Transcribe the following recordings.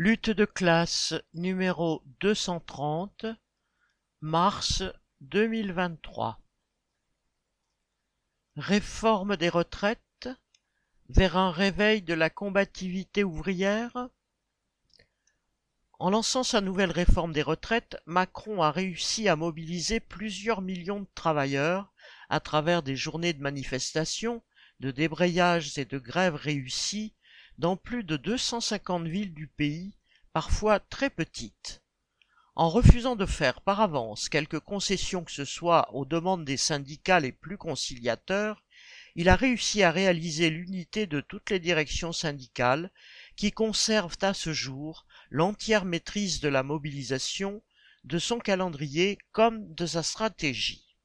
Lutte de classe numéro deux cent trente, mars deux mille vingt-trois. Réforme des retraites vers un réveil de la combativité ouvrière En lançant sa nouvelle réforme des retraites, Macron a réussi à mobiliser plusieurs millions de travailleurs à travers des journées de manifestations, de débrayages et de grèves réussies dans plus de 250 villes du pays, parfois très petites. En refusant de faire par avance quelque concession que ce soit aux demandes des syndicats les plus conciliateurs, il a réussi à réaliser l'unité de toutes les directions syndicales qui conservent à ce jour l'entière maîtrise de la mobilisation, de son calendrier comme de sa stratégie.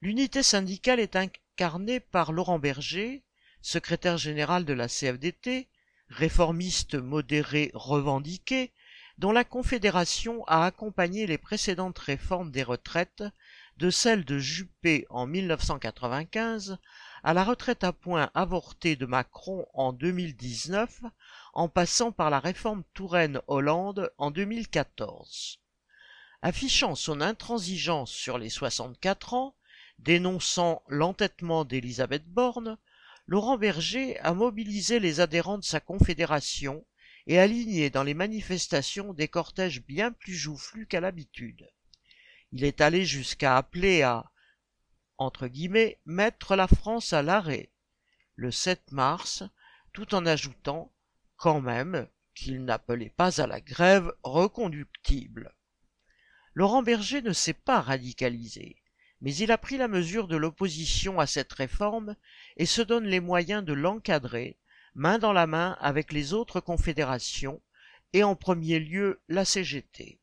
L'unité syndicale est incarnée par Laurent Berger, secrétaire général de la CFDT, réformiste modéré revendiqué, dont la Confédération a accompagné les précédentes réformes des retraites, de celle de Juppé en 1995 à la retraite à points avortée de Macron en 2019, en passant par la réforme Touraine-Hollande en 2014. Affichant son intransigeance sur les 64 ans, dénonçant l'entêtement d'Elisabeth Borne, Laurent Berger a mobilisé les adhérents de sa confédération et aligné dans les manifestations des cortèges bien plus joufflus qu'à l'habitude. Il est allé jusqu'à appeler à mettre la France à l'arrêt le 7 mars, tout en ajoutant quand même qu'il n'appelait pas à la grève reconductible. Laurent Berger ne s'est pas radicalisé mais il a pris la mesure de l'opposition à cette réforme et se donne les moyens de l'encadrer, main dans la main avec les autres confédérations, et en premier lieu la CGT.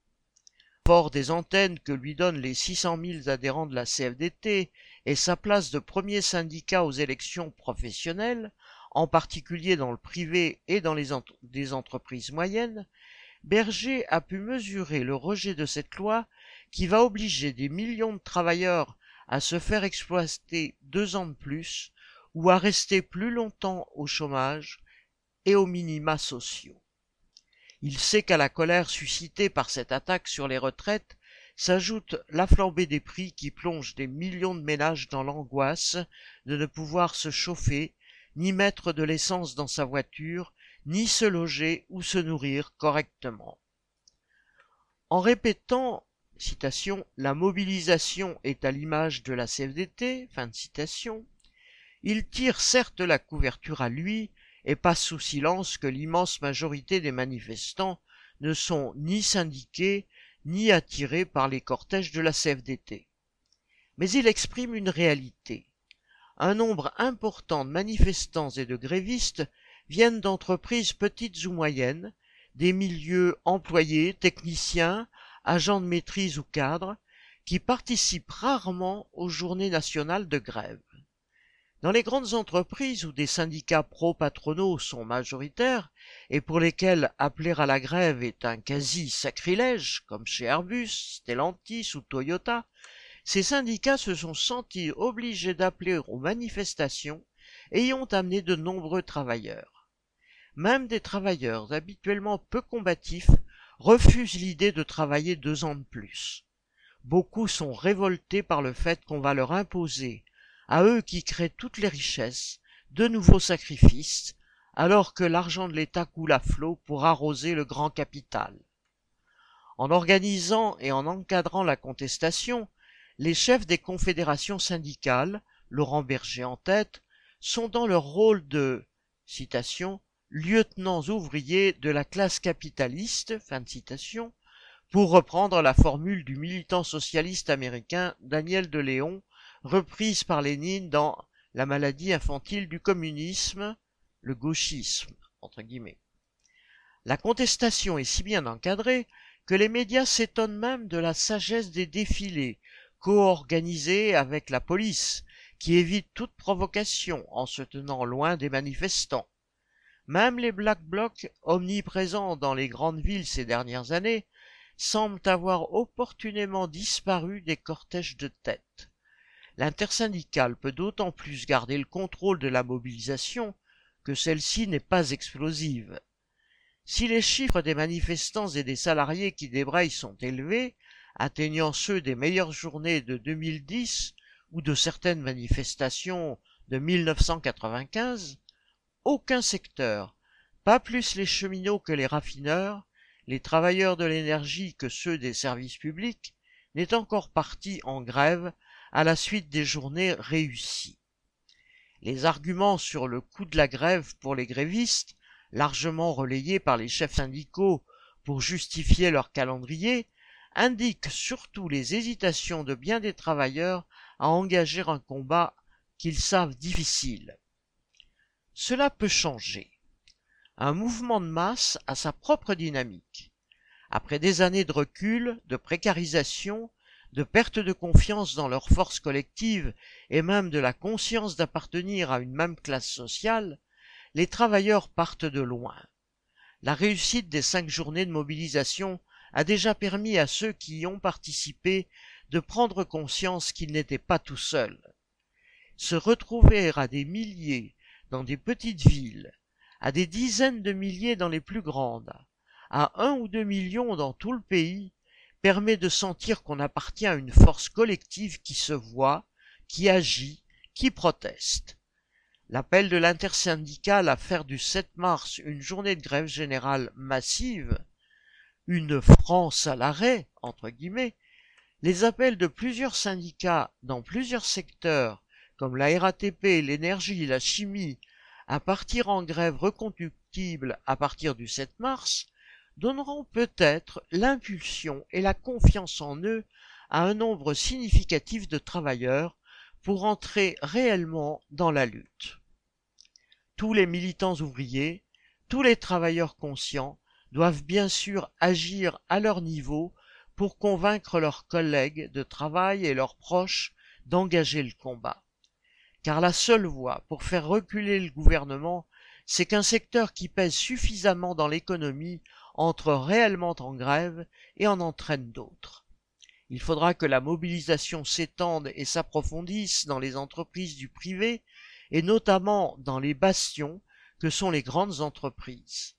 Fort des antennes que lui donnent les 600 000 adhérents de la CFDT et sa place de premier syndicat aux élections professionnelles, en particulier dans le privé et dans les entreprises moyennes, Berger a pu mesurer le rejet de cette loi qui va obliger des millions de travailleurs à se faire exploiter deux ans de plus ou à rester plus longtemps au chômage et aux minima sociaux. Il sait qu'à la colère suscitée par cette attaque sur les retraites s'ajoute la flambée des prix qui plonge des millions de ménages dans l'angoisse de ne pouvoir se chauffer, ni mettre de l'essence dans sa voiture, ni se loger ou se nourrir correctement. En répétant la mobilisation est à l'image de la CFDT, il tire certes la couverture à lui et passe sous silence que l'immense majorité des manifestants ne sont ni syndiqués ni attirés par les cortèges de la CFDT. Mais il exprime une réalité. Un nombre important de manifestants et de grévistes viennent d'entreprises petites ou moyennes, des milieux employés, techniciens, agents de maîtrise ou cadres, qui participent rarement aux journées nationales de grève. Dans les grandes entreprises où des syndicats pro-patronaux sont majoritaires et pour lesquels appeler à la grève est un quasi-sacrilège, comme chez Airbus, Stellantis ou Toyota, ces syndicats se sont sentis obligés d'appeler aux manifestations et y ont amené de nombreux travailleurs. Même des travailleurs habituellement peu combatifs refusent l'idée de travailler deux ans de plus. Beaucoup sont révoltés par le fait qu'on va leur imposer, à eux qui créent toutes les richesses, de nouveaux sacrifices, alors que l'argent de l'État coule à flot pour arroser le grand capital. En organisant et en encadrant la contestation, les chefs des confédérations syndicales, Laurent Berger en tête, sont dans leur rôle de citation lieutenants ouvriers de la classe capitaliste, fin de citation, pour reprendre la formule du militant socialiste américain Daniel de Léon, reprise par Lénine dans La maladie infantile du communisme, le gauchisme, entre guillemets. La contestation est si bien encadrée que les médias s'étonnent même de la sagesse des défilés, co-organisés avec la police, qui évite toute provocation en se tenant loin des manifestants. Même les Black Blocs, omniprésents dans les grandes villes ces dernières années, semblent avoir opportunément disparu des cortèges de tête. L'intersyndicale peut d'autant plus garder le contrôle de la mobilisation que celle-ci n'est pas explosive. Si les chiffres des manifestants et des salariés qui débrayent sont élevés, atteignant ceux des meilleures journées de 2010 ou de certaines manifestations de 1995, aucun secteur, pas plus les cheminots que les raffineurs, les travailleurs de l'énergie que ceux des services publics, n'est encore parti en grève à la suite des journées réussies. Les arguments sur le coût de la grève pour les grévistes, largement relayés par les chefs syndicaux pour justifier leur calendrier, indiquent surtout les hésitations de bien des travailleurs à engager un combat qu'ils savent difficile. Cela peut changer. Un mouvement de masse a sa propre dynamique. Après des années de recul, de précarisation, de perte de confiance dans leur force collective et même de la conscience d'appartenir à une même classe sociale, les travailleurs partent de loin. La réussite des cinq journées de mobilisation a déjà permis à ceux qui y ont participé de prendre conscience qu'ils n'étaient pas tout seuls. Se retrouver à des milliers dans des petites villes, à des dizaines de milliers dans les plus grandes, à un ou deux millions dans tout le pays, permet de sentir qu'on appartient à une force collective qui se voit, qui agit, qui proteste. L'appel de l'intersyndicale à faire du 7 mars une journée de grève générale massive une France à l'arrêt, entre guillemets, les appels de plusieurs syndicats dans plusieurs secteurs, comme la RATP, l'énergie, la chimie, à partir en grève reconductible à partir du 7 mars, donneront peut-être l'impulsion et la confiance en eux à un nombre significatif de travailleurs pour entrer réellement dans la lutte. Tous les militants ouvriers, tous les travailleurs conscients doivent bien sûr agir à leur niveau pour convaincre leurs collègues de travail et leurs proches d'engager le combat. Car la seule voie pour faire reculer le gouvernement, c'est qu'un secteur qui pèse suffisamment dans l'économie entre réellement en grève et en entraîne d'autres. Il faudra que la mobilisation s'étende et s'approfondisse dans les entreprises du privé et notamment dans les bastions que sont les grandes entreprises.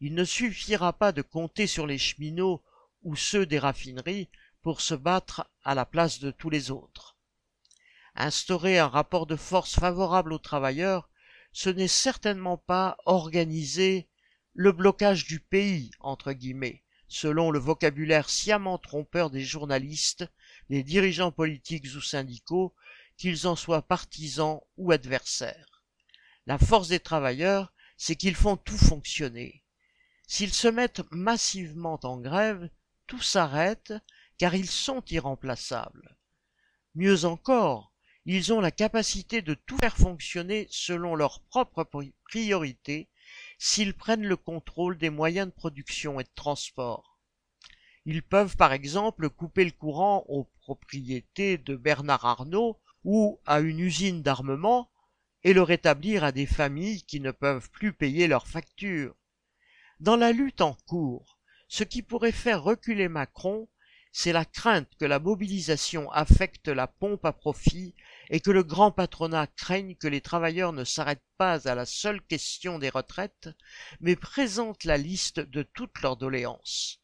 Il ne suffira pas de compter sur les cheminots ou ceux des raffineries pour se battre à la place de tous les autres. Instaurer un rapport de force favorable aux travailleurs, ce n'est certainement pas organiser le blocage du pays, entre guillemets, selon le vocabulaire sciemment trompeur des journalistes, des dirigeants politiques ou syndicaux, qu'ils en soient partisans ou adversaires. La force des travailleurs, c'est qu'ils font tout fonctionner. S'ils se mettent massivement en grève, tout s'arrête, car ils sont irremplaçables. Mieux encore, ils ont la capacité de tout faire fonctionner selon leurs propres priorités s'ils prennent le contrôle des moyens de production et de transport. Ils peuvent par exemple couper le courant aux propriétés de Bernard Arnault ou à une usine d'armement et le rétablir à des familles qui ne peuvent plus payer leurs factures. Dans la lutte en cours, ce qui pourrait faire reculer Macron, c'est la crainte que la mobilisation affecte la pompe à profit et que le grand patronat craigne que les travailleurs ne s'arrêtent pas à la seule question des retraites, mais présentent la liste de toutes leurs doléances.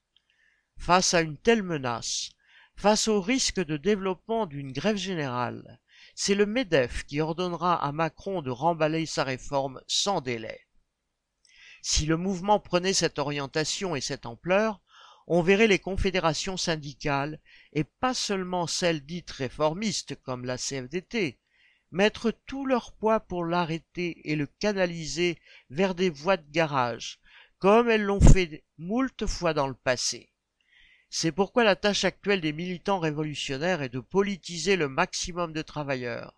Face à une telle menace, face au risque de développement d'une grève générale, c'est le MEDEF qui ordonnera à Macron de remballer sa réforme sans délai. Si le mouvement prenait cette orientation et cette ampleur, on verrait les confédérations syndicales, et pas seulement celles dites réformistes comme la CFDT, mettre tout leur poids pour l'arrêter et le canaliser vers des voies de garage, comme elles l'ont fait moult fois dans le passé. C'est pourquoi la tâche actuelle des militants révolutionnaires est de politiser le maximum de travailleurs,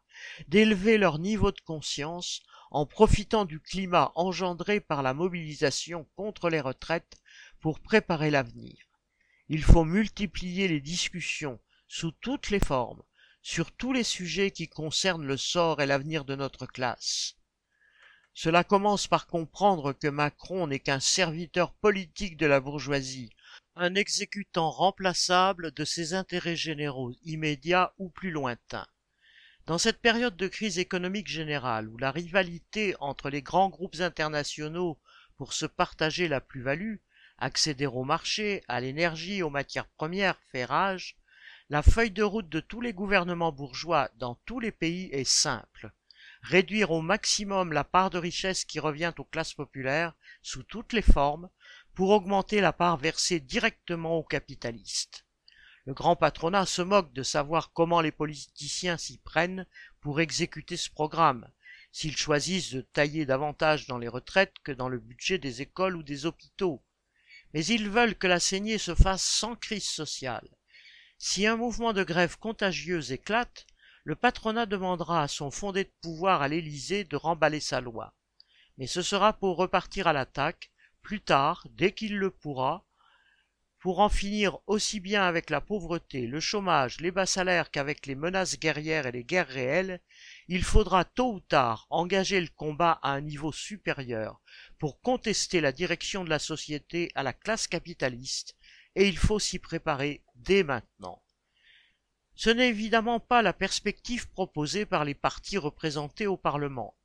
d'élever leur niveau de conscience en profitant du climat engendré par la mobilisation contre les retraites pour préparer l'avenir. Il faut multiplier les discussions sous toutes les formes, sur tous les sujets qui concernent le sort et l'avenir de notre classe. Cela commence par comprendre que Macron n'est qu'un serviteur politique de la bourgeoisie, un exécutant remplaçable de ses intérêts généraux immédiats ou plus lointains. Dans cette période de crise économique générale où la rivalité entre les grands groupes internationaux pour se partager la plus-value, accéder au marché, à l'énergie, aux matières premières, fait rage, la feuille de route de tous les gouvernements bourgeois dans tous les pays est simple. Réduire au maximum la part de richesse qui revient aux classes populaires sous toutes les formes pour augmenter la part versée directement aux capitalistes. Le grand patronat se moque de savoir comment les politiciens s'y prennent pour exécuter ce programme, s'ils choisissent de tailler davantage dans les retraites que dans le budget des écoles ou des hôpitaux. Mais ils veulent que la saignée se fasse sans crise sociale. Si un mouvement de grève contagieuse éclate, le patronat demandera à son fondé de pouvoir à l'Élysée de remballer sa loi. Mais ce sera pour repartir à l'attaque, plus tard, dès qu'il le pourra, pour en finir aussi bien avec la pauvreté, le chômage, les bas salaires qu'avec les menaces guerrières et les guerres réelles, il faudra tôt ou tard engager le combat à un niveau supérieur pour contester la direction de la société à la classe capitaliste et il faut s'y préparer dès maintenant. Ce n'est évidemment pas la perspective proposée par les partis représentés au Parlement.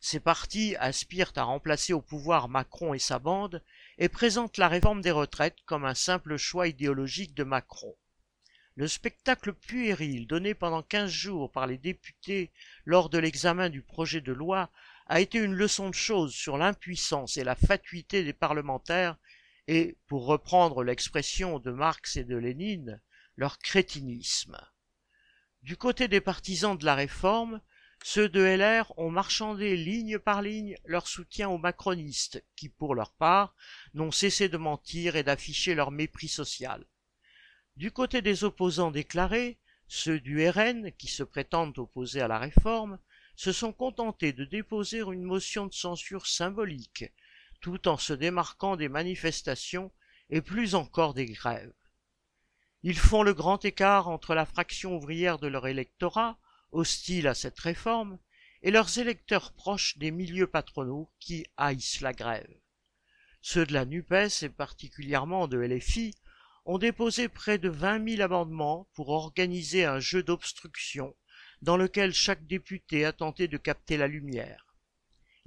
Ces partis aspirent à remplacer au pouvoir Macron et sa bande et présentent la réforme des retraites comme un simple choix idéologique de Macron. Le spectacle puéril donné pendant quinze jours par les députés lors de l'examen du projet de loi a été une leçon de choses sur l'impuissance et la fatuité des parlementaires et, pour reprendre l'expression de Marx et de Lénine, leur crétinisme. Du côté des partisans de la réforme, ceux de LR ont marchandé ligne par ligne leur soutien aux macronistes, qui, pour leur part, n'ont cessé de mentir et d'afficher leur mépris social. Du côté des opposants déclarés, ceux du RN, qui se prétendent opposés à la réforme, se sont contentés de déposer une motion de censure symbolique, tout en se démarquant des manifestations et plus encore des grèves. Ils font le grand écart entre la fraction ouvrière de leur électorat, hostile à cette réforme, et leurs électeurs proches des milieux patronaux qui haïssent la grève. Ceux de la NUPES et particulièrement de LFI ont déposé près de vingt mille amendements pour organiser un jeu d'obstruction dans lequel chaque député a tenté de capter la lumière.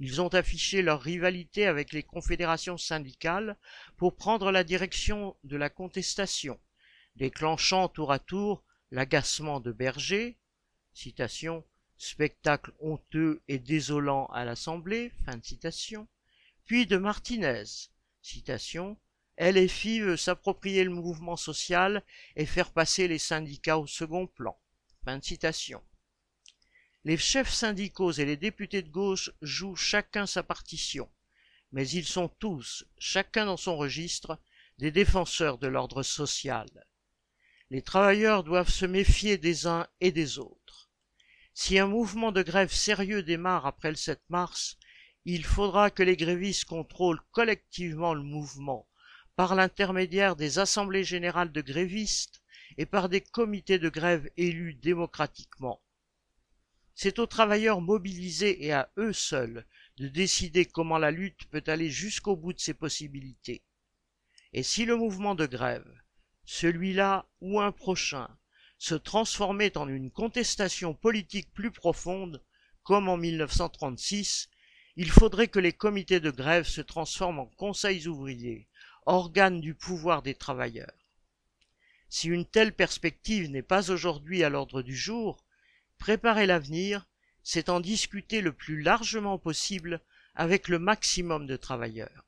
Ils ont affiché leur rivalité avec les confédérations syndicales pour prendre la direction de la contestation, déclenchant tour à tour l'agacement de Berger, spectacle honteux et désolant à l'Assemblée, puis de Martinez, citation, LFI veut s'approprier le mouvement social et faire passer les syndicats au second plan. Les chefs syndicaux et les députés de gauche jouent chacun sa partition, mais ils sont tous, chacun dans son registre, des défenseurs de l'ordre social. Les travailleurs doivent se méfier des uns et des autres. Si un mouvement de grève sérieux démarre après le 7 mars, il faudra que les grévistes contrôlent collectivement le mouvement par l'intermédiaire des assemblées générales de grévistes et par des comités de grève élus démocratiquement. C'est aux travailleurs mobilisés et à eux seuls de décider comment la lutte peut aller jusqu'au bout de ses possibilités. Et si le mouvement de grève, celui-là ou un prochain, se transformait en une contestation politique plus profonde, comme en 1936, il faudrait que les comités de grève se transforment en conseils ouvriers, organes du pouvoir des travailleurs. Si une telle perspective n'est pas aujourd'hui à l'ordre du jour, Préparer l'avenir, c'est en discuter le plus largement possible avec le maximum de travailleurs.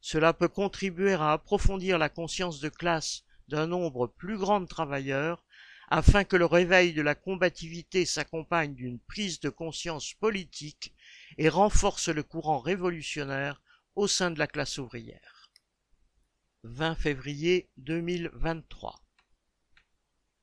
Cela peut contribuer à approfondir la conscience de classe d'un nombre plus grand de travailleurs afin que le réveil de la combativité s'accompagne d'une prise de conscience politique et renforce le courant révolutionnaire au sein de la classe ouvrière. 20 février 2023